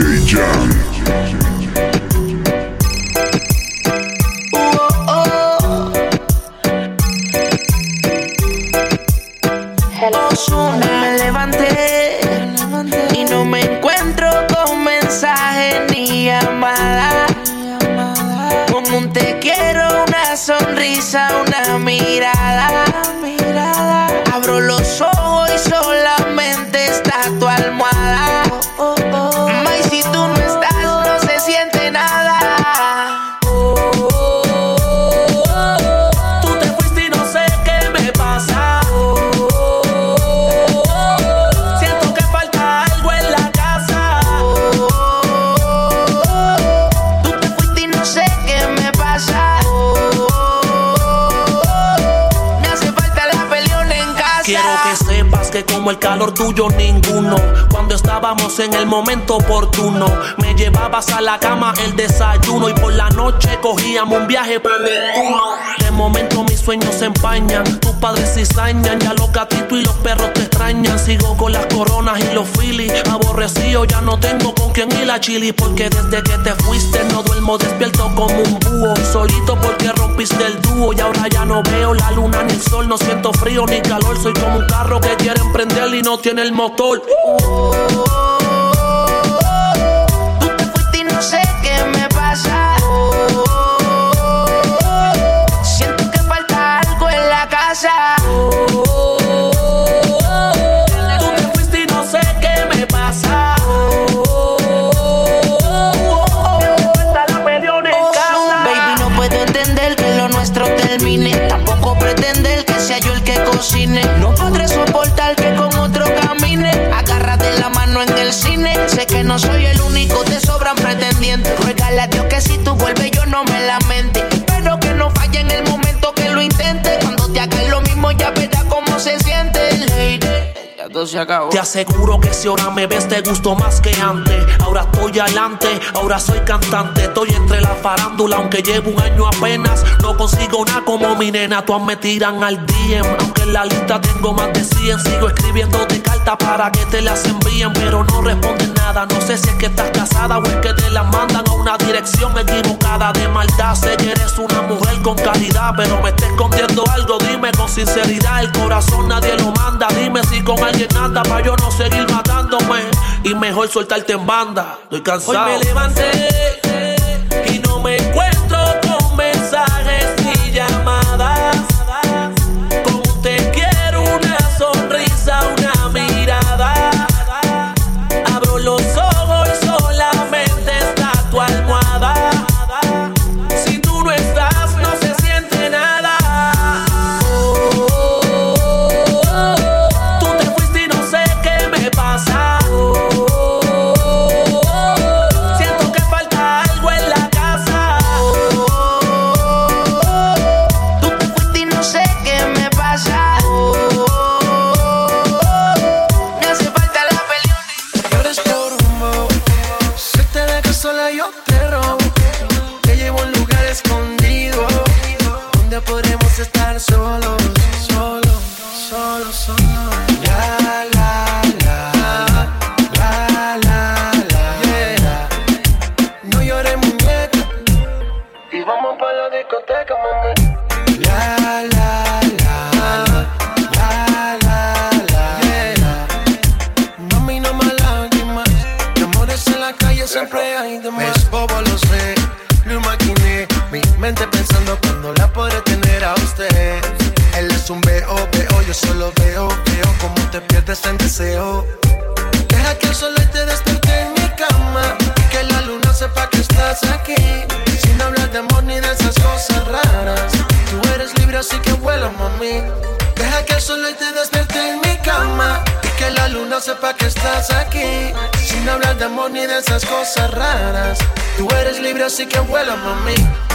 DJ Jam. Tuyo ninguno. Cuando estábamos en el momento oportuno, me llevabas a la cama el desayuno y por la noche cogíamos un viaje para Neptuno. De momento mis sueños se empañan, padres cizañan, ya los gatitos y los perros te extrañan. Sigo con las coronas y los filis, aborrecido ya no tengo con quien ir a chili porque desde que te fuiste no duermo despierto como un búho. Solito porque rompiste el dúo y ahora ya no veo la luna ni el sol, no siento frío ni calor, soy como un carro que quiere emprender y no tiene el motor. Te aseguro que si ahora me ves te gusto más que antes. Ahora estoy adelante, ahora soy cantante. Estoy entre la farándula, aunque llevo un año apenas. No consigo nada como mi nena, todas me tiran al DM. Aunque en la lista tengo más de 100, sigo escribiéndote cartas para que te las envíen. Pero no responden nada, no sé si es que estás casada o es que te las mandan a una dirección equivocada de maldad. Sé que eres una mujer con calidad, pero me está escondiendo algo. Dime con sinceridad, el corazón nadie lo manda. Dime si con alguien anda para yo no seguir matándome. Y mejor soltarte en banda. Estoy cansado. Hoy me levanté libre, así que vuela, mami.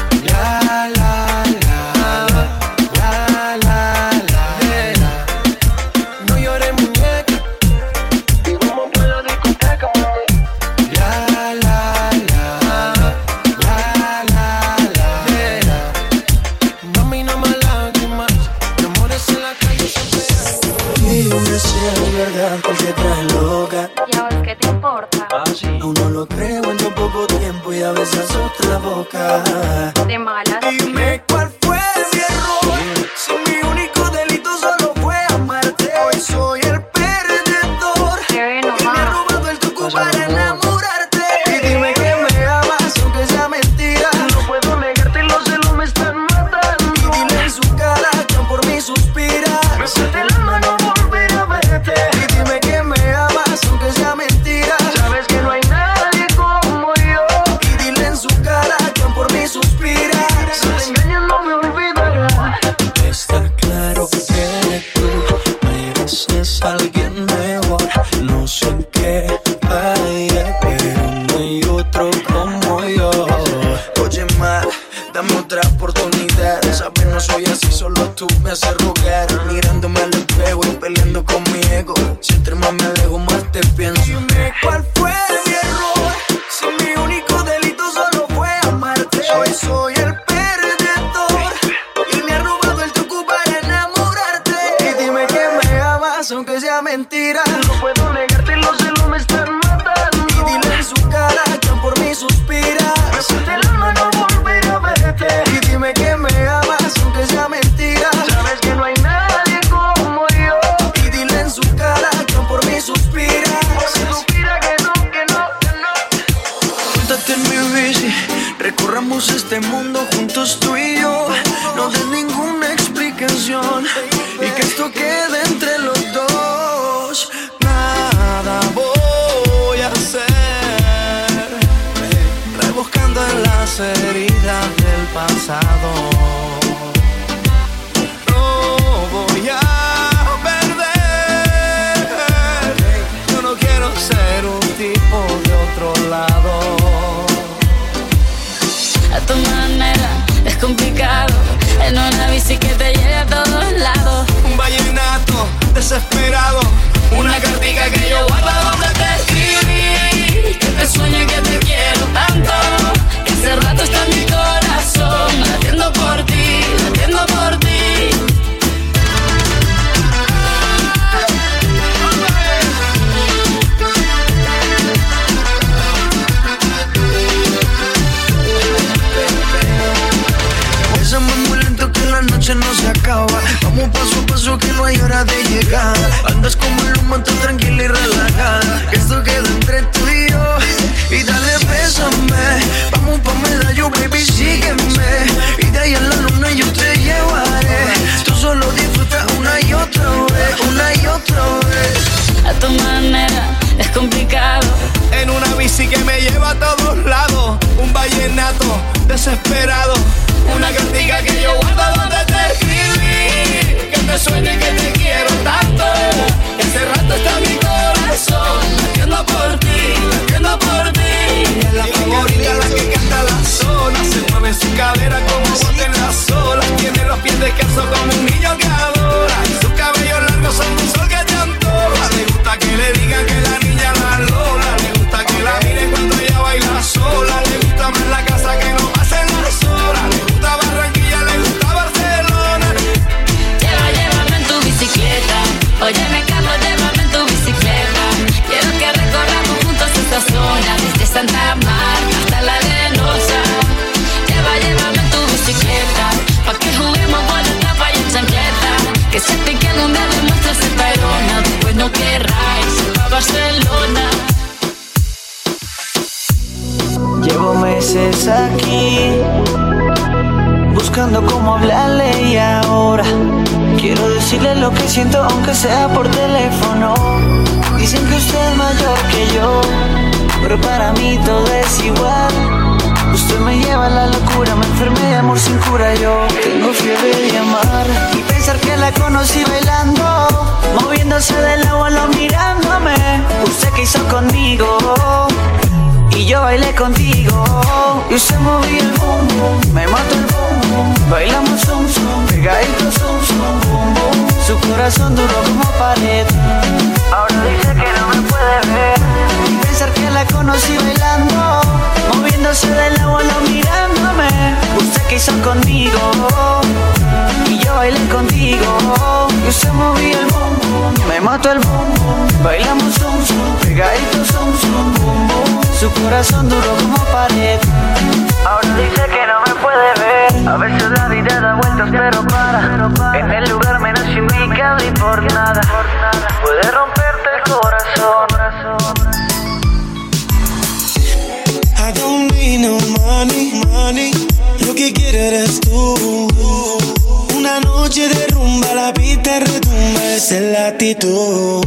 decirle lo que siento aunque sea por teléfono. Dicen que usted es mayor que yo, pero para mí todo es igual. Usted me lleva a la locura, me enfermé de amor sin cura. Yo tengo fiebre de amar y pensar que la conocí bailando, moviéndose del abuelo mirándome. Usted que hizo conmigo y yo bailé contigo. Y usted movía el boom, me mató el boom, bailamos zoom zoom, pegadito zoom zoom corazón duro como pared. Ahora dice que no me puede ver. Y pensar que la conocí bailando, moviéndose del agua, no mirándome. Usted quiso conmigo, y yo bailé contigo. Y usted movía el boom, me mató el boom. Bailamos zoom, zoom, pegaditos. Su corazón duro como pared. Ahora dice que no me puede ver. A veces la vida da vueltas, pero para. En el lugar menos indicado y por nada. Puede romperte el corazón. No money, money. Lo que quieres eres tú. Una noche de rumba, la pista retumba, es la actitud.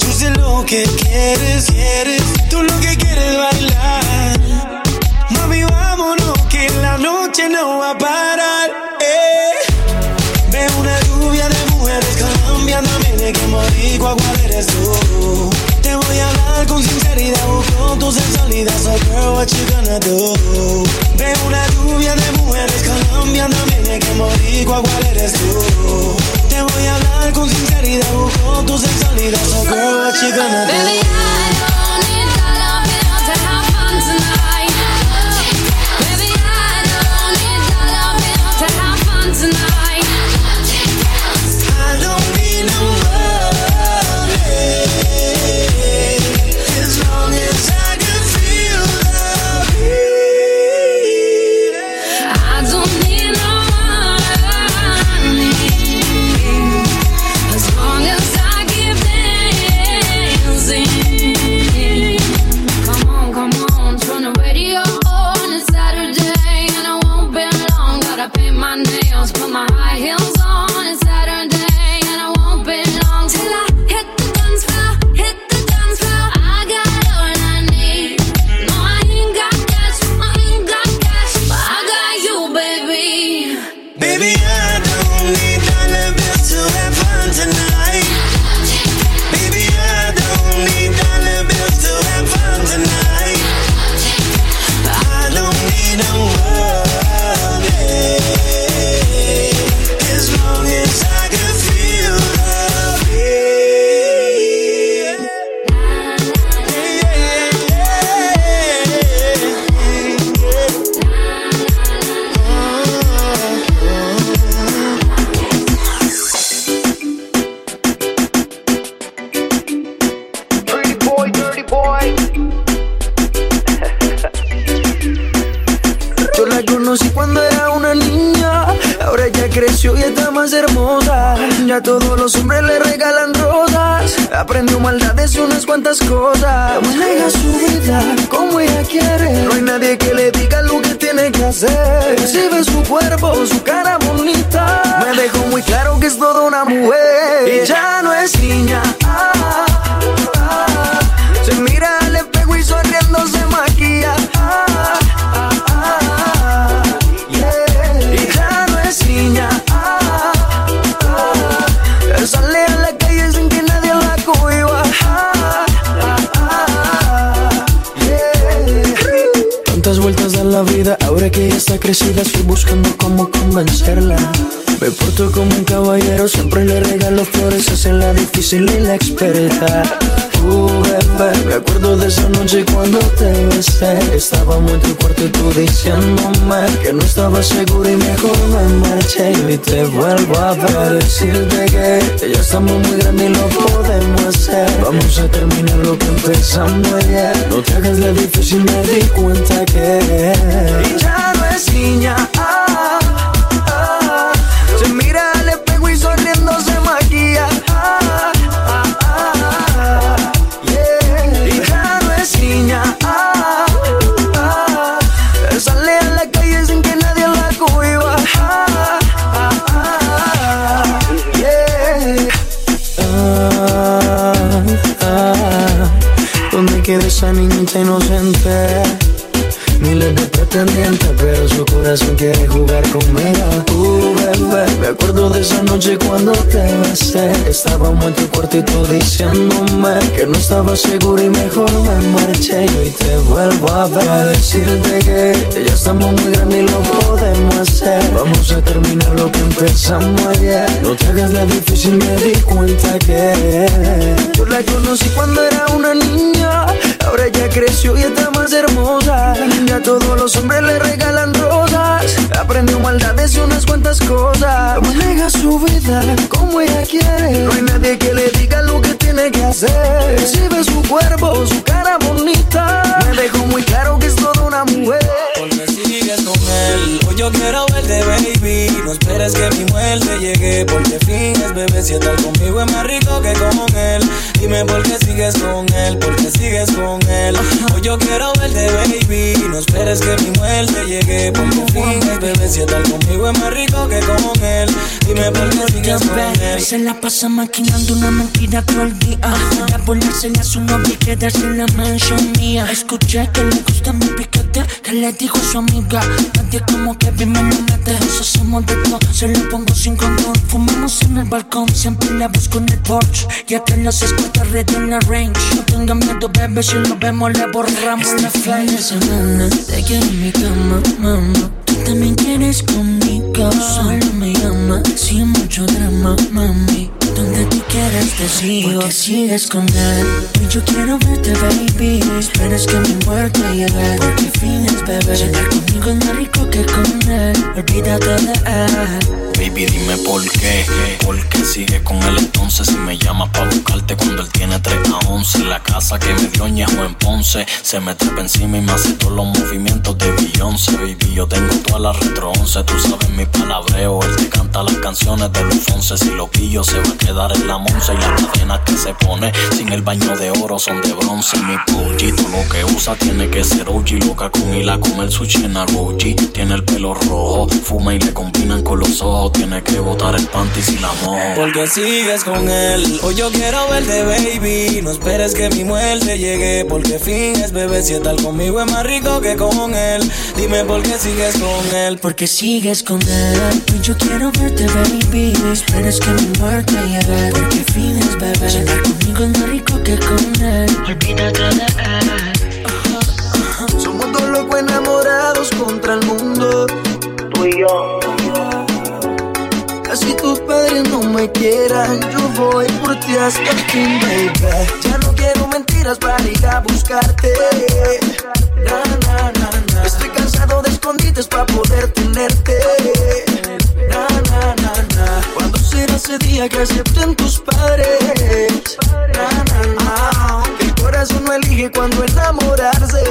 Yo sé lo que quieres, quieres. Tú lo que quieres bailar. Mami, vámonos, que la noche no va a parar. Eh. Veo una lluvia de mujeres cambiándome de que boricua, ¿cuál eres tú? Con sinceridad, busco tu sensualidad, so girl, what you gonna do? Veo una lluvia de mujeres cambiándome de que boricua, ¿cuál eres tú? Te voy a hablar con sinceridad, busco tu sensualidad, so girl, what you gonna do? Baby, I terminar lo que empezamos ayer. No te hagas la difícil, me di cuenta que. Y ya no es niña. Miles de pretendientes, pero su corazón quiere jugar conmigo. Uh, bebé, me acuerdo de esa noche cuando te besé. Estábamos en tu cuarto y tú diciéndome que no estaba seguro y mejor me marché. Y hoy te vuelvo a ver a decirte que ya estamos muy grandes y lo podemos hacer. Vamos a terminar lo que empezamos ayer. No te hagas la difícil, me di cuenta que yo la conocí cuando era una niña. Ahora ya creció y está más hermosa. Ya todos los hombres le regalan rosas. Aprendió maldades y unas cuantas cosas. Maneja su vida como ella quiere. No hay nadie que le diga lo que tiene que hacer. Recibe su cuerpo, su cara bonita. Me dejó muy claro que es toda una mujer. Porque sigues con él. Hoy yo quiero verte, baby. No esperes que mi muerte llegue. Porque finges, bebé, si estar conmigo es más rico que con él. Dime por qué sigues con él, porque sigues con él. Hoy yo quiero verte, baby. No esperes que mi muerte llegue. Porque finges, bebé, si estar conmigo es más rico que con él. Dime por qué sigues con él. Se la pasa maquinando una mentira todo el día. Para ponérsela a su novia y quedarse en la mansión mía. Escuché que le gusta mi piquete, que le dijo a su amiga. Nadie como que me lo mete. Eso hacemos de todo, se lo pongo sin control. Fumamos en el balcón, siempre la busco en el porch. Ya que los escucha red en la range. No tenga miedo, bebé, si lo vemos le borramos la fin de semana. Te quiero en mi cama, mamá. También quieres conmigo. Solo me llama, sin mucho drama, mami. Donde tú quieras te sigo Porque sigues con él. Y yo quiero verte baby. Esperas que mi muerte llegue Porque fines bebé. Llegar conmigo es más rico que con él Olvídate de él Baby, dime por qué. ¿Por qué sigue con él entonces? Si me llama pa' buscarte cuando él tiene 3 a 11. La casa que me dio ñejo en Ponce. Se me trepa encima y me hace todos los movimientos de Beyoncé. Baby, yo tengo toda la retro 11. Tú sabes mi palabreo. Él te canta las canciones de los once. Si lo pillo, se va a quedar en la monza. Y las cadenas que se pone sin el baño de oro son de bronce. Mi pollito lo que usa tiene que ser OG. Loca con hila, comer sushi en. Tiene el pelo rojo. Fuma y le combinan con los ojos tiene que botar el panty si la. Porque sigues con él. Hoy yo quiero verte, baby. No esperes que mi muerte llegue. Porque finges, bebé. Si estar conmigo es más rico que con él. Dime por qué sigues con él. Porque sigues con él. Hoy yo quiero verte, baby. No esperes que mi muerte llegue. Porque finges, bebé. Si estar conmigo es más rico que con él. Olvídate de él. Somos dos locos enamorados contra el mundo. Tú y yo. Así tus padres no me quieran, yo voy por ti hasta el fin, baby. Ya no quiero mentiras para ir a buscarte. Na, na, na, na. Estoy cansado de escondites para poder tenerte. Na, na, na, na. ¿Cuándo será ese día que acepten tus padres? Na, na, na. El corazón no elige cuando enamorarse.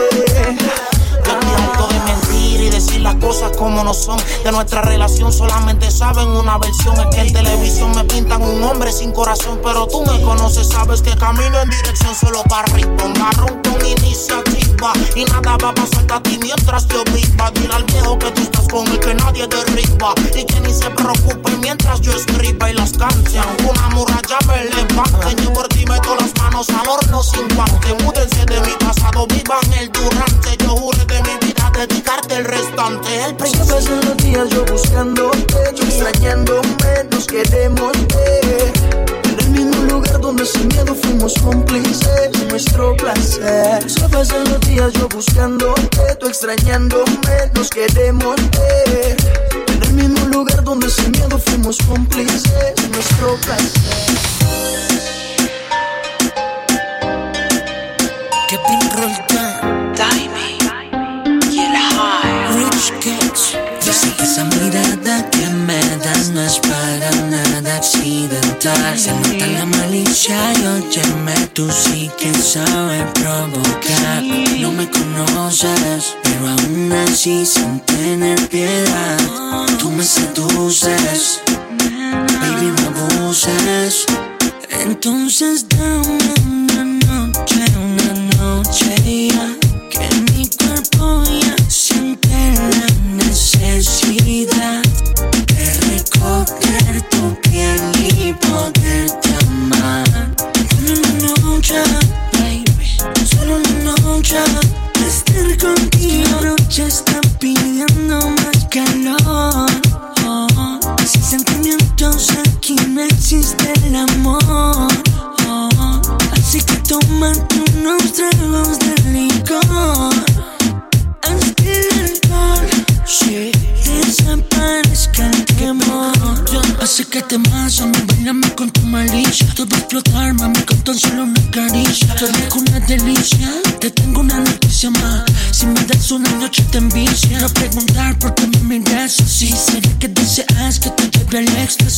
Estoy harto de mentir y decir las cosas como no son. De nuestra relación solamente saben una versión. Es que en televisión me pintan un hombre sin corazón. Pero tú me conoces, sabes que camino en dirección solo para. Un marrón con iniciativa. Y nada va a pasar a ti mientras yo viva. Dile al viejo que tú estás con él, que nadie derriba. Y que ni se preocupe mientras yo escriba y las canciones. Una muralla me levante. Yo por ti meto las manos al horno sin guante. Múdense de mi pasado, vivan el durante. Yo juré de vida dedicarte el restante. El los días yo buscándote, yo extrañándome, nos queremos ver. En el mismo lugar donde sin miedo fuimos cómplices de nuestro placer. Se pasan los días yo buscándote, tú extrañándome, nos queremos ver. En el mismo lugar donde sin miedo fuimos cómplices de nuestro placer. Que pin Se nota la malicia y óyeme, tú sí que sabes provocar. No me conoces, pero aún así sin tener piedad. Tú me seduces, baby, me abuses. Entonces dame una noche, una noche ya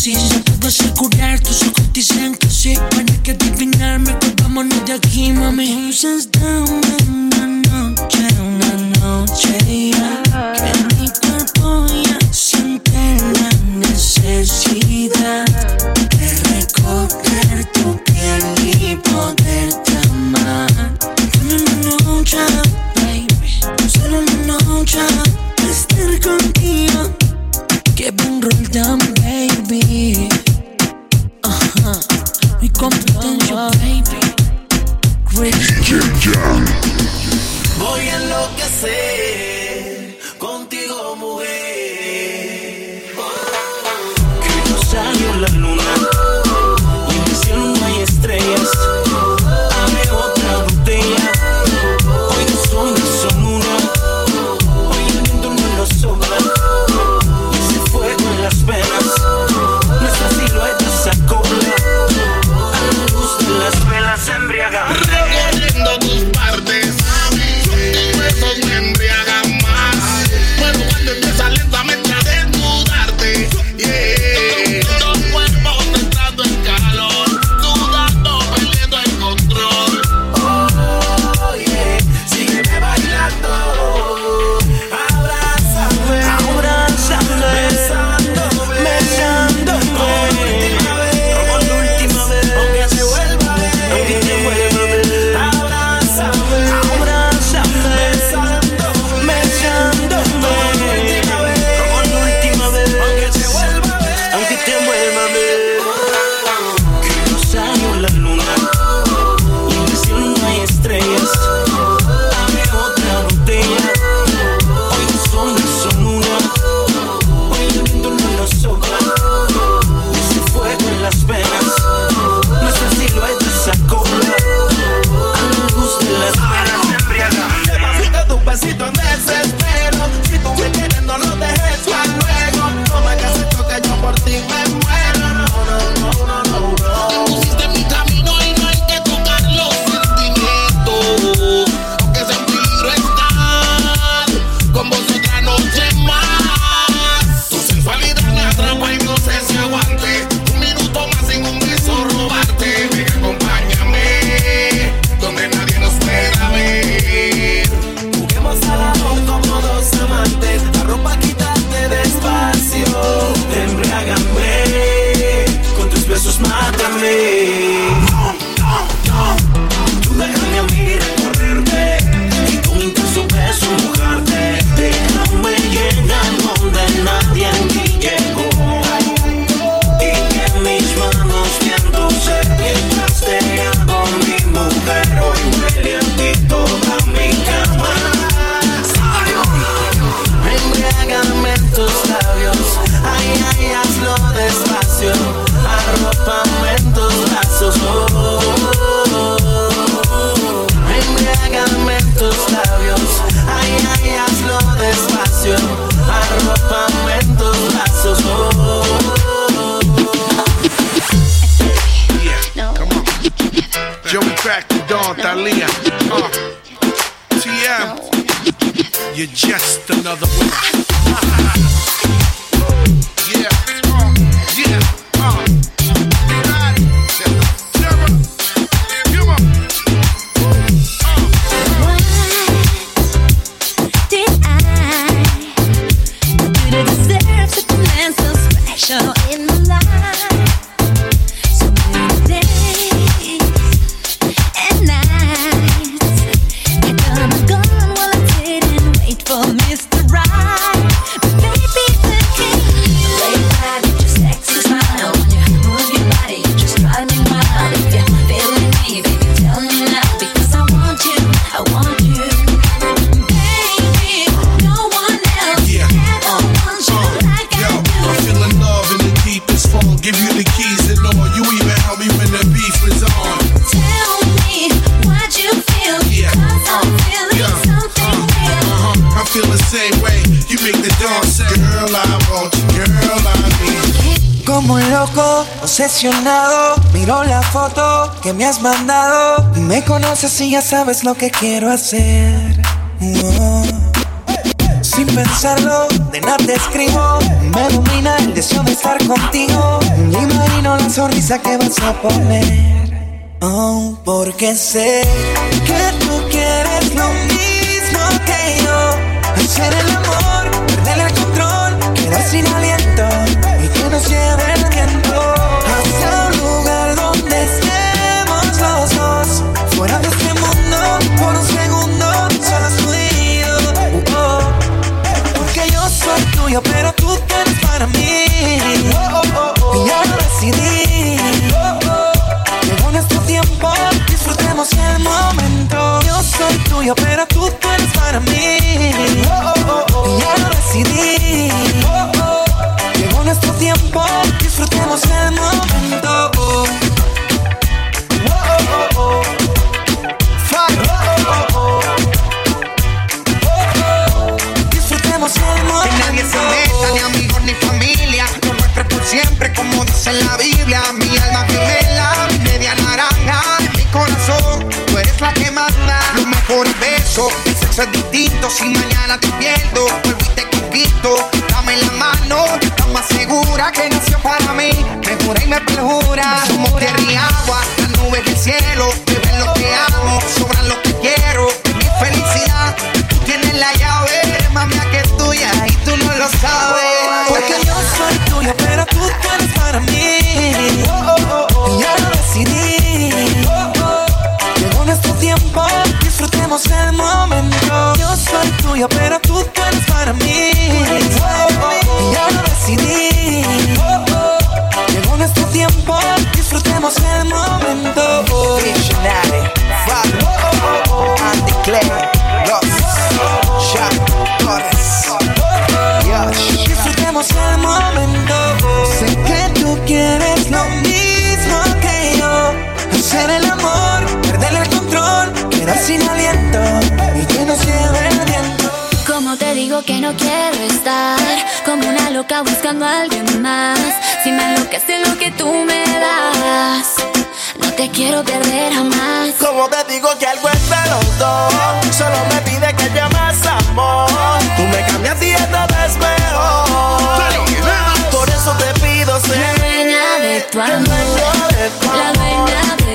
éxtasis? Yo puedo asegurar, tus ojos dicen que sí Van a que adivinarme, pues vámonos de aquí, mami mandado. Me conoces y ya sabes lo que quiero hacer. Oh. Sin pensarlo, de nada te escribo. Me domina el deseo de estar contigo. Me imagino la sonrisa que vas a poner. Oh, porque sé que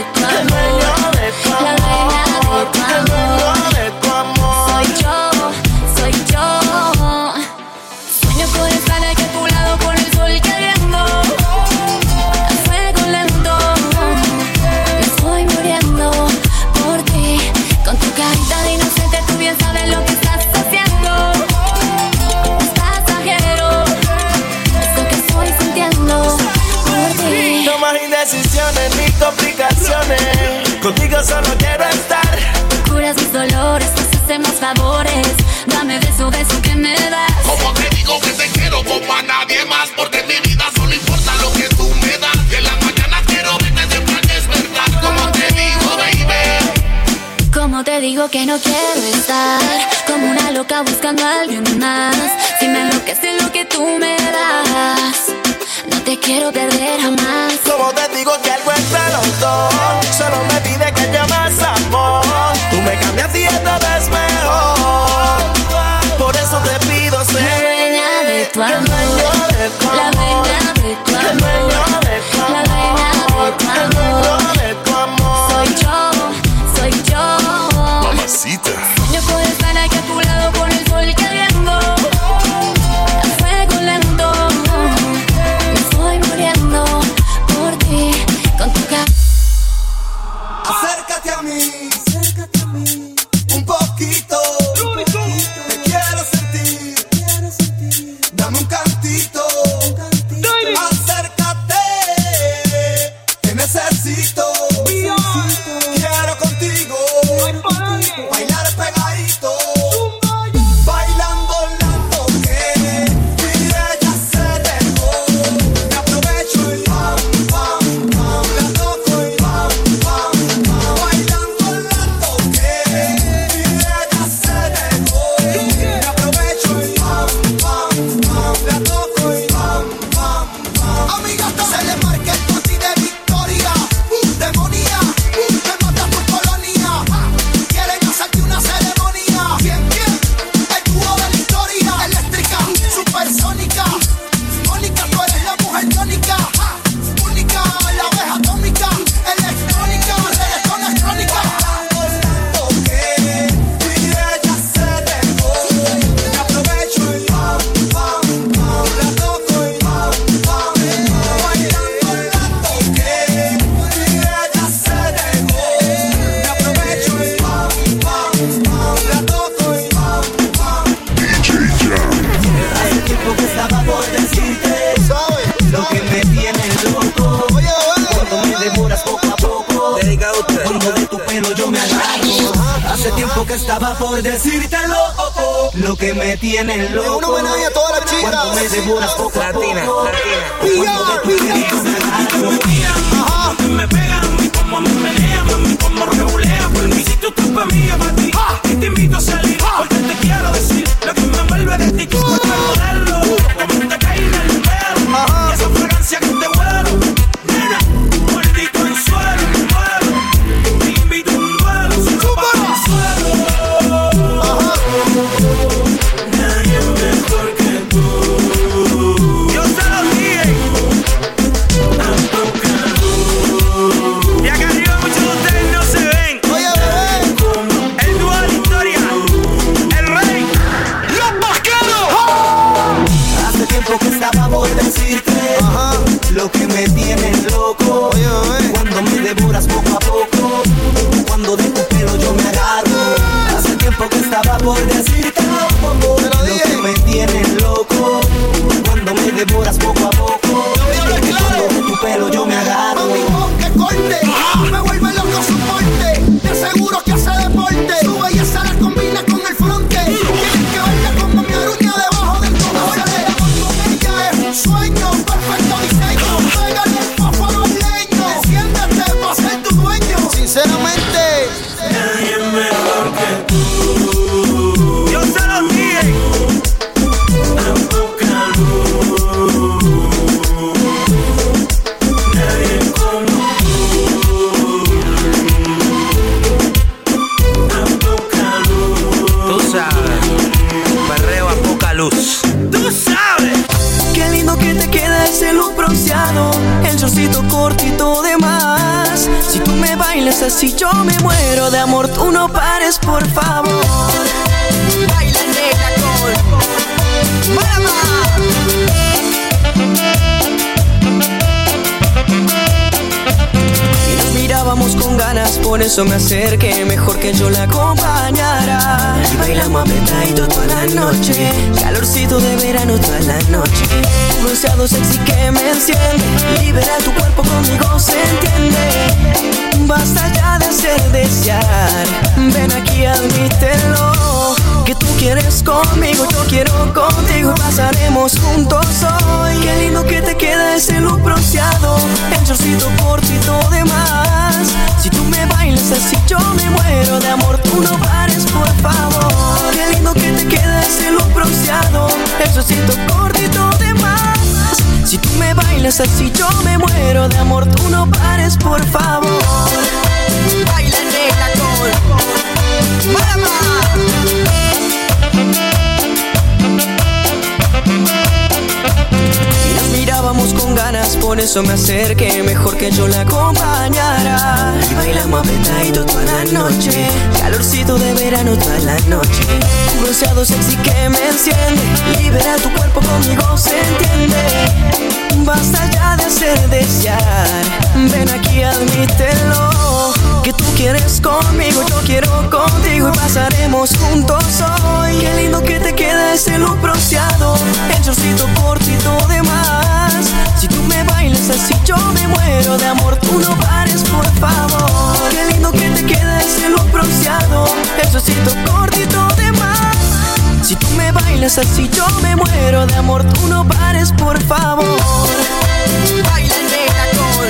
Come my que no quiero estar como una loca buscando a alguien más. Si me enloquece lo que tú me das, no te quiero perder jamás. Como te digo que algo entre los dos, solo me pide que llamas amor. Tú me cambias y esta vez mejor. Por eso te pido ser la dueña de tu amor, la dueña de tu amor, la dueña de tu amor. Me tiene loco. Un homenaje a todas las chicas. Cuando me devoras poco a poco. Latina, Cuando así, yo me por eso me acerqué, mejor que yo la acompañara. Y bailamos apretadito toda la noche, calorcito de verano toda la noche. Un bronceado sexy que me enciende, libera tu cuerpo conmigo, se entiende. Basta ya de hacer desear, ven aquí, admítelo. Que tú quieres conmigo, yo quiero contigo pasaremos juntos hoy. Qué lindo que te queda ese look bronceado, el shortcito cortito de más. Si tú me bailas así, yo me muero de amor, tú no pares, por favor. Qué lindo que te queda ese look bronceado, el shortcito cortito de más. Si tú me bailas así, yo me muero de amor, tú no pares, por favor. Baila negra con Mama. Mirábamos con ganas, por eso me acerqué, mejor que yo la acompañara. Y bailamos apretadito toda la noche, calorcito de verano toda la noche. Un bronceado sexy que me enciende, libera tu cuerpo conmigo, se entiende. Basta ya de hacer desear, ven aquí, admítelo. Que tú quieres conmigo, yo quiero contigo y pasaremos juntos hoy. Qué lindo que te queda ese look bronceado, el shortcito cortito de más. Si me bailas así, yo me muero de amor, tú no pares, por favor. Qué lindo que te queda ese look bronceado, el shortcito cortito de más. Si tú me bailas así, yo me muero de amor, tú no pares, por favor. Baila negra con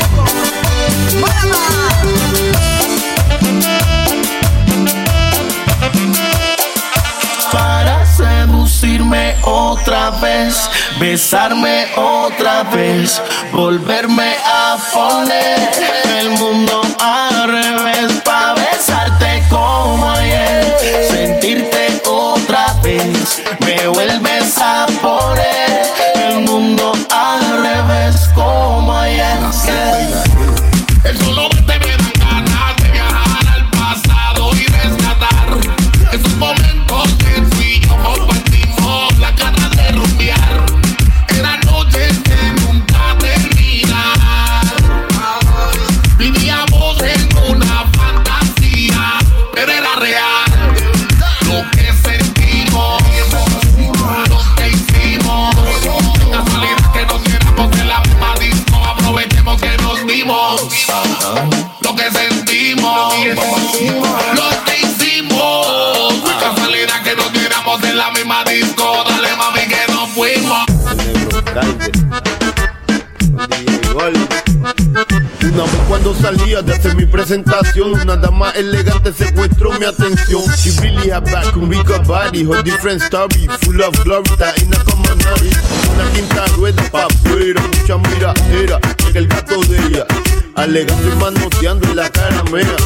otra vez, besarme otra vez, volverme a poner el mundo al revés, para besarte como ayer, sentirte otra vez, me vuelves a poner de hacer mi presentación, una dama elegante secuestró mi atención. She really had back, un rico body, her different story, full of glory, taína como nadie. Una quinta rueda pa' afuera, mucha mira era, llega el gato de ella. Alegando y manoteando en la cara mea,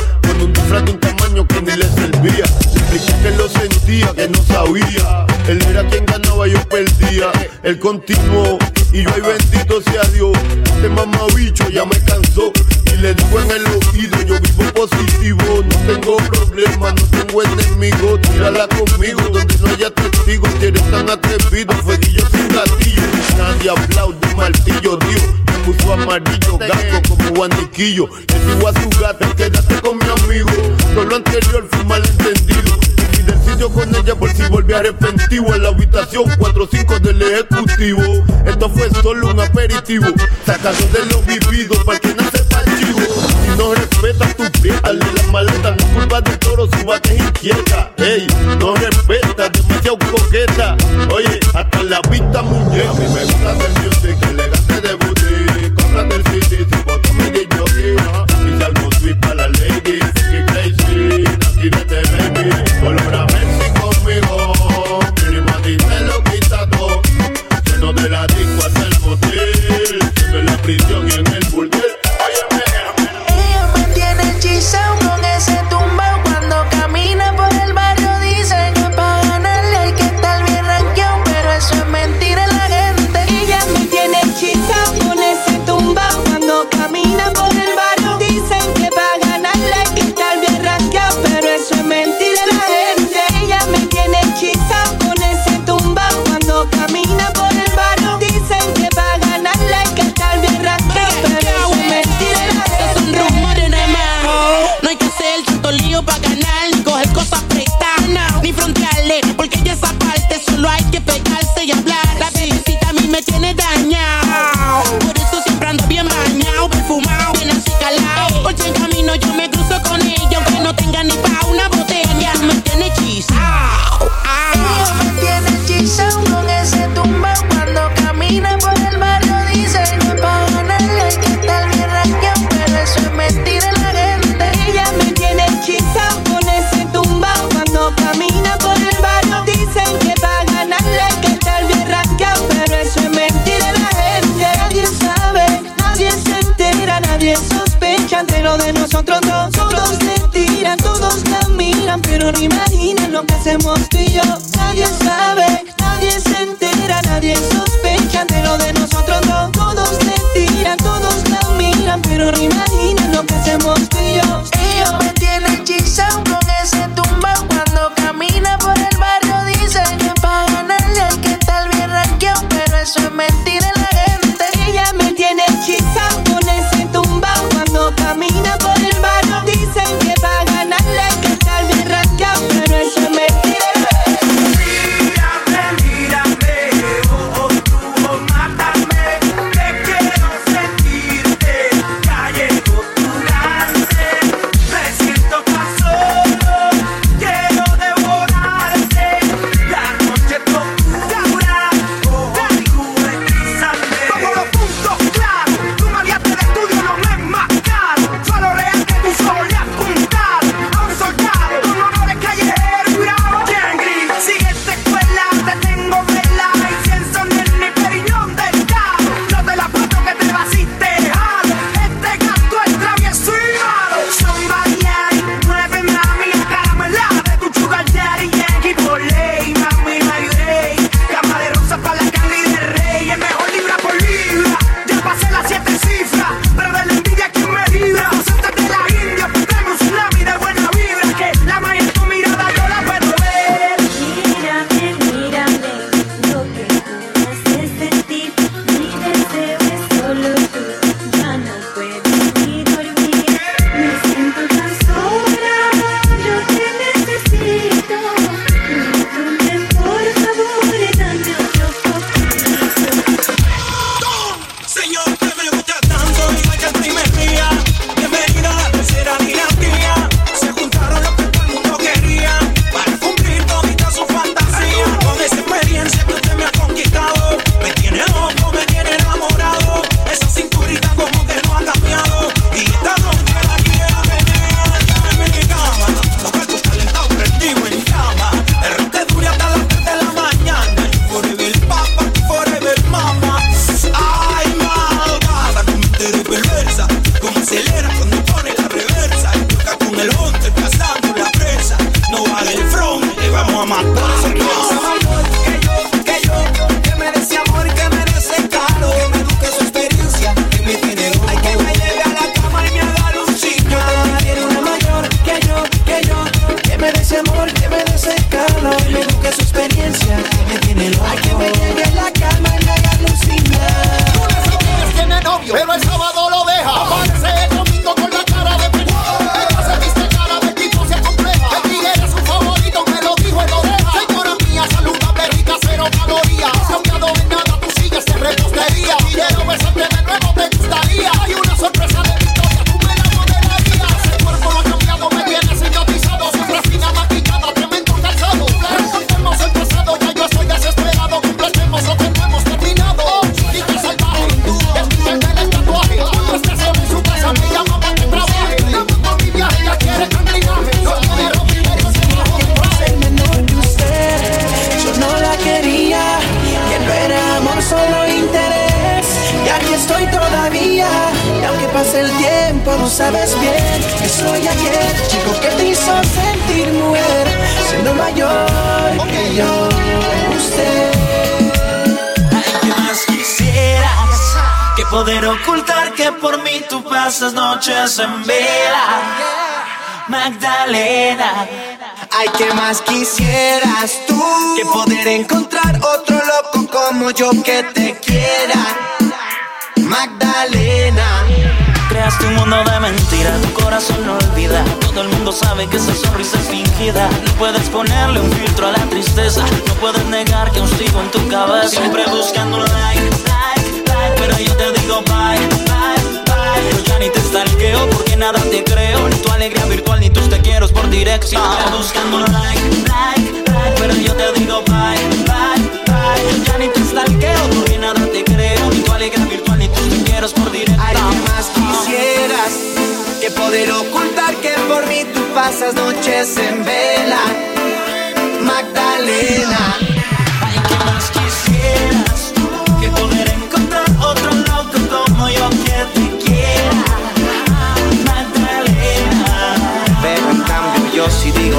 un disfraz de un tamaño que ni le servía. Le expliqué que lo sentía, que no sabía. Él era quien ganaba, yo perdía. Él continuó y yo, ay bendito sea Dios. Este mamabicho ya me cansó. Y le digo en el oído, yo vivo positivo. No tengo problemas, no tengo enemigos. Tírala conmigo, donde no haya testigos. Si eres tan atrevido, fueguillo sin gatillo. Nadie aplaude martillo, Dios. Puso amarillo, gato como guaniquillo. Le digo a su gata, quédate con mi amigo. Todo lo anterior fue malentendido. Y decido con ella por si volví arrepentivo en la habitación 4-5 del ejecutivo. Esto fue solo un aperitivo, sacado de lo vivido para que no sepa el chivo. Si no respetas tu pie, hazle la maleta, no culpa del toro, su es inquieta. Ey, no respetas, demasiado coqueta. Oye, hasta la vista muñeca.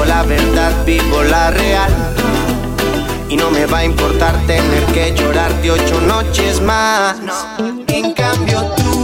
la verdad, vivo la real. Y no me va a importar tener que llorarte ocho noches más. En cambio tú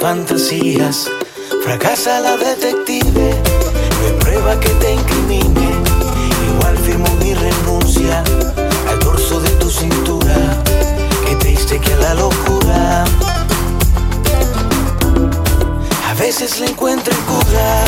fantasías. Fracasa la detective, no hay prueba que te incrimine. Igual firmo mi renuncia al dorso de tu cintura. Qué triste que a la locura. A veces le encuentro en cura.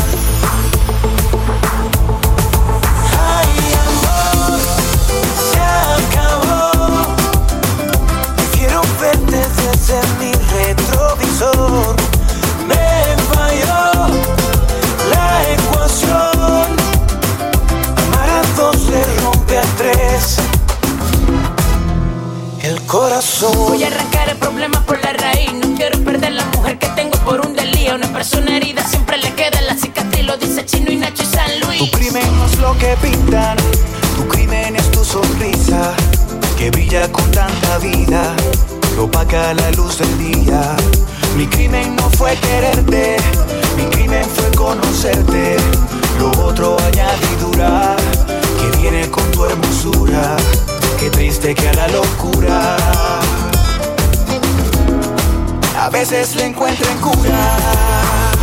Voy a arrancar el problema por la raíz. No quiero perder la mujer que tengo por un delío. Una persona herida siempre le queda la cicatriz. Lo dice Chino y Nacho y San Luis. Tu crimen no es lo que pintan. Tu crimen es tu sonrisa. Que brilla con tanta vida. Lo paga la luz del día. Mi crimen no fue quererte. Mi crimen fue conocerte. Lo otro añadidura. Que viene con tu hermosura qué triste que a la locura a veces le encuentren cura.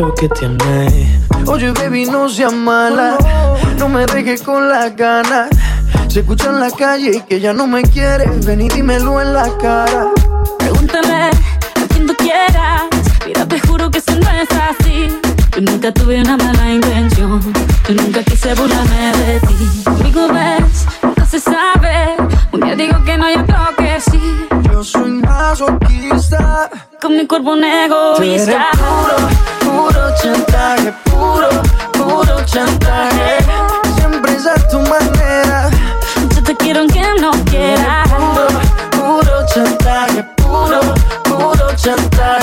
Eso que tienes Oye, baby, no seas mala. No me dejes con las ganas. Se escucha en la calle y que ya no me quieres. Ven y dímelo en la cara. Pregúntame a quien tú quieras. Mira, te juro que eso no es así. Yo nunca tuve una mala intención. Yo nunca quise burlarme de ti. Conmigo ves, no se sabe. Un día digo que no, y otro que sí. Yo soy masoquista. Con mi cuerpo un Tú eres egoísta. puro, puro chantaje. Puro, puro chantaje. Siempre es a tu manera. Yo te quiero aunque no quieras. Puro, puro chantaje. Puro, puro chantaje.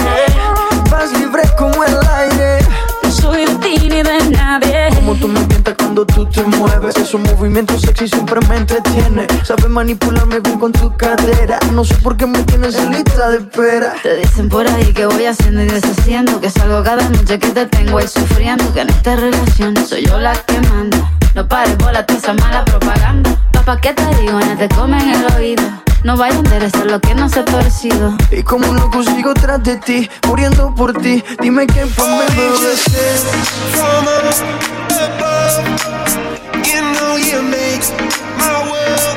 Te mueves. Esos movimientos sexy siempre me entretiene. Sabes manipularme bien con tu cadera. No sé por qué me tienes en lista de espera. Te dicen por ahí que voy haciendo y deshaciendo Que salgo cada noche que te tengo ahí sufriendo Que en esta relación soy yo la que manda No pares bola toda esa mala propaganda Papá, ¿qué te digo? No te comen el oído No vaya a interesar lo que no se ha torcido Y como un loco sigo tras de ti, muriendo por ti. Dime qué fue me you know you make my world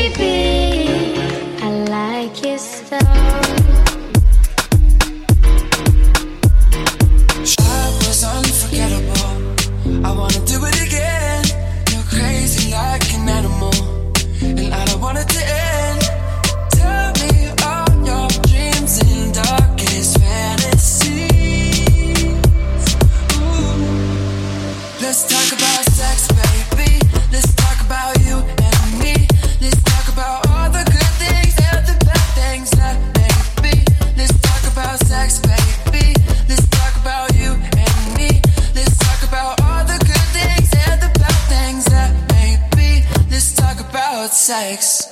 sex.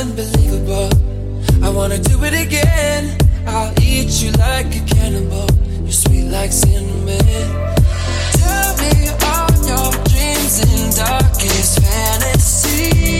Unbelievable. I wanna do it again. I'll eat you like a cannibal. You're sweet like cinnamon. Tell me all your dreams and darkest fantasies.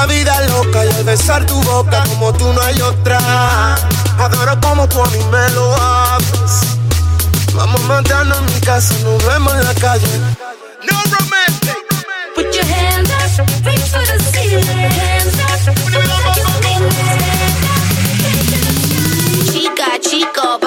esta vida loca y al besar tu boca como tú no hay otra. Adoro como tú a mí me lo haces. Vamos matando en mi casa, nos vemos en la calle. No romantic. Put your hands up, reach for the ceiling. Hands up, Chica, chico,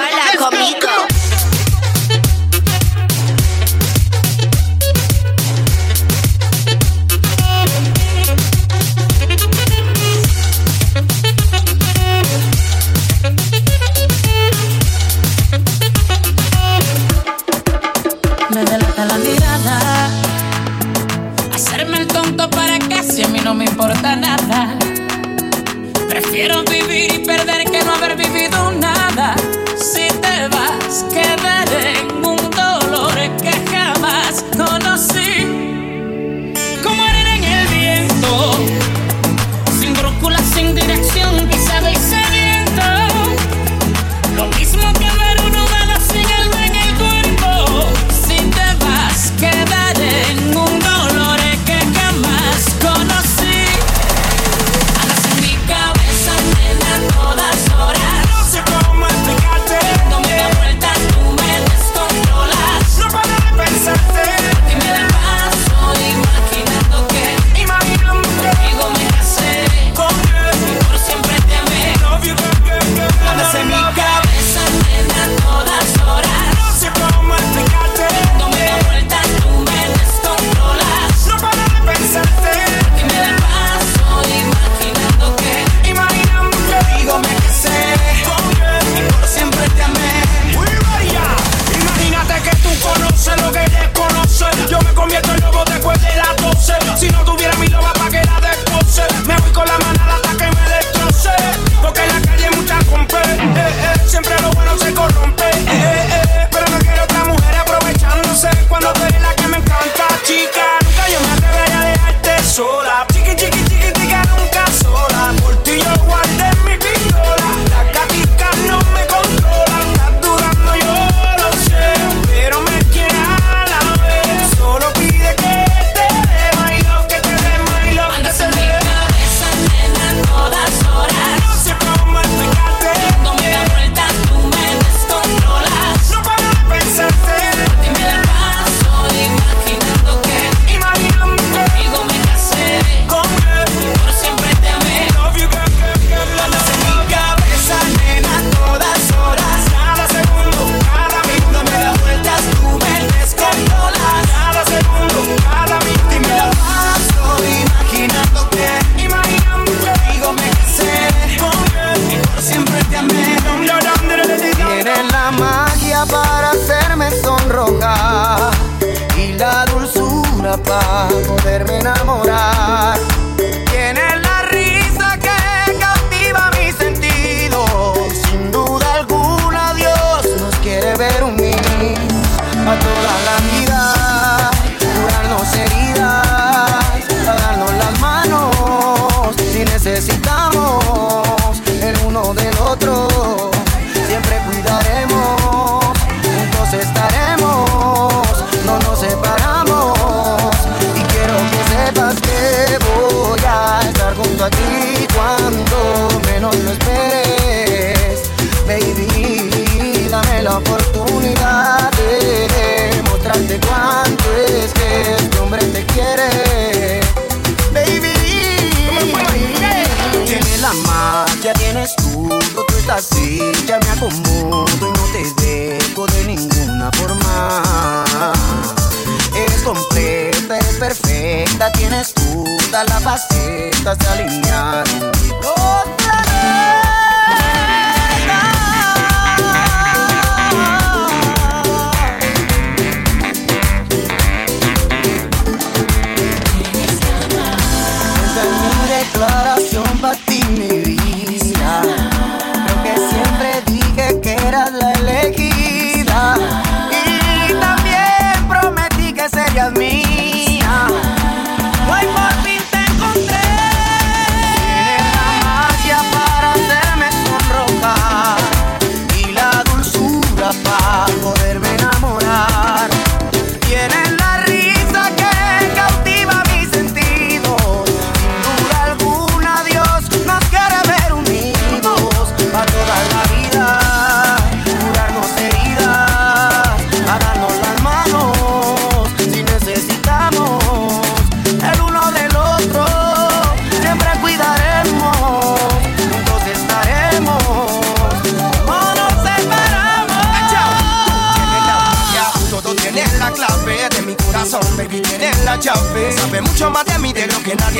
todas las facetas de alinear.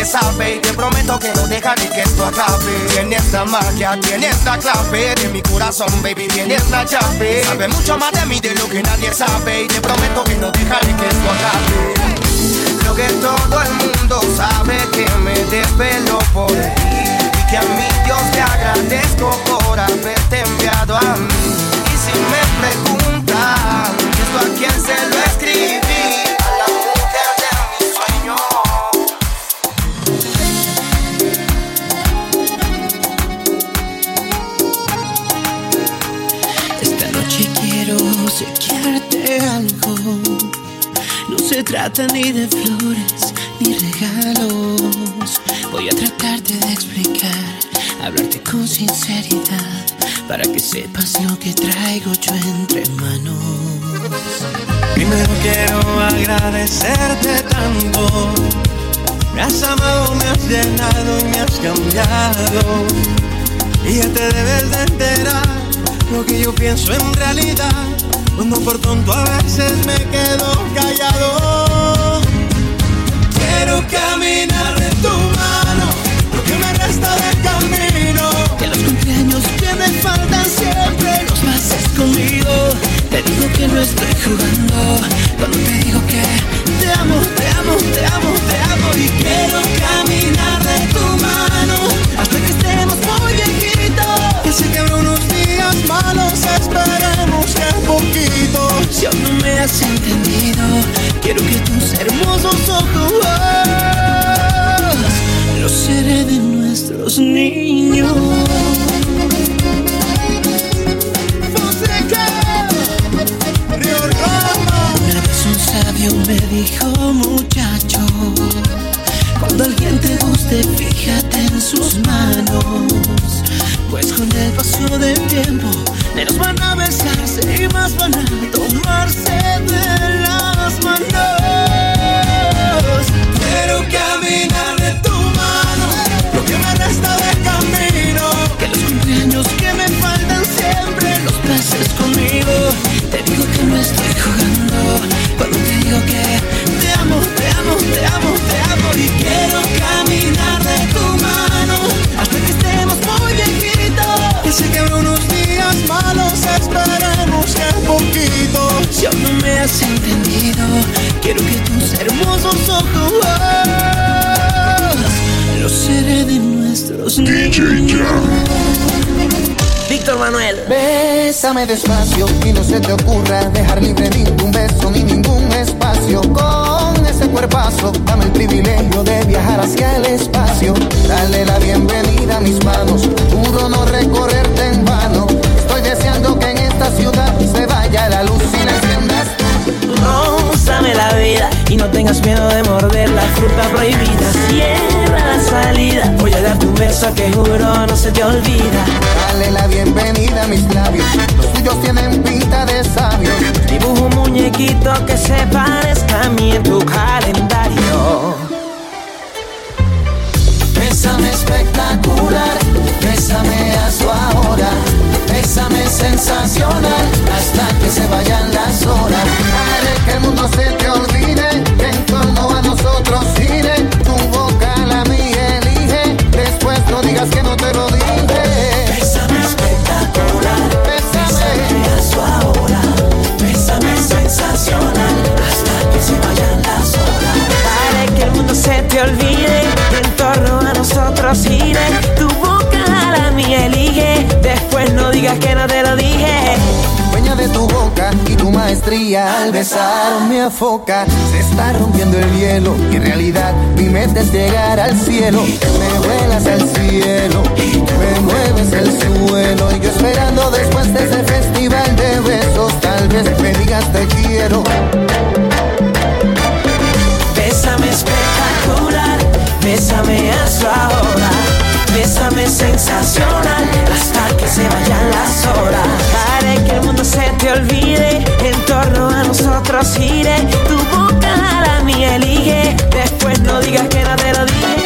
Sabe. Y te prometo que no dejaré que esto acabe. Tienes la magia, tienes la clave de mi corazón, baby, tienes la llave. Sabe mucho más de mí de lo que nadie sabe. Y te prometo que no dejaré que esto acabe. Lo que todo el mundo sabe que me desvelo por ti y que a mi Dios le agradezco por haberte enviado a mí. Y si me preguntan esto a quién se lo escribí, algo. No se trata ni de flores ni regalos. Voy a tratarte de explicar, hablarte con sinceridad, para que sepas lo que traigo yo entre manos. Primero quiero agradecerte tanto. Me has amado, me has llenado y me has cambiado. Y ya te debes de enterar lo que yo pienso en realidad. Cuando por tonto a veces me quedo callado. Quiero caminar de tu mano, lo que me resta de camino. Que los cumpleaños que me faltan siempre los pases conmigo. Te digo que no estoy jugando cuando te digo que te amo, te amo, te amo, te amo y quiero caminar de tu mano hasta que estemos muy viejitos. Que sé que habrá unos días malos, esperemos que poquito. Si aún no me has entendido, quiero que tus hermosos ojos los seré de nuestros niños. Una vez un sabio me dijo, muchacho, cuando alguien te guste, fíjate en sus manos. Pues con el paso del tiempo, menos van a besarse y más van a tomarse de las manos. Quiero caminar de tu mano, lo que me resta de camino. Que los cumpleaños que me faltan siempre los pases conmigo. Te digo que no estoy jugando cuando te digo que te amo, te amo, te amo, te amo y quiero caminar de tu esperemos que poquito. Si aún no me has entendido, quiero que tus hermosos ojos los hereden nuestros DJ Víctor Manuel. Bésame despacio y no se te ocurra dejar libre ningún beso ni ningún espacio. Con ese cuerpazo, dame el privilegio de viajar hacia el espacio. Dale la bienvenida a mis manos, juro no recorrer tengas miedo de morder la fruta prohibida. Cierra la salida, voy a darte un beso que juro no se te olvida. Dale la bienvenida a mis labios, los tuyos tienen pinta de sabios. Dibujo un muñequito que se parezca a mí en tu calendario. Bésame espectacular, bésame a su ahora, bésame sensacional, hasta que se vayan las horas. Haré que el mundo se te olvide, tu boca la mía elige, después no digas que no te lo dije. Dueña de tu boca y tu maestría al besar me afoca. Se está rompiendo el hielo y en realidad mi meta es llegar al cielo. Me vuelas al cielo, me mueves el suelo. Y yo esperando después de ese festival de besos, tal vez me digas te quiero. Bésame a su ahora, bésame sensacional, hasta que se vayan las horas. Haré que el mundo se te olvide, en torno a nosotros gire, tu boca la mía elige, después no digas que no te lo dije.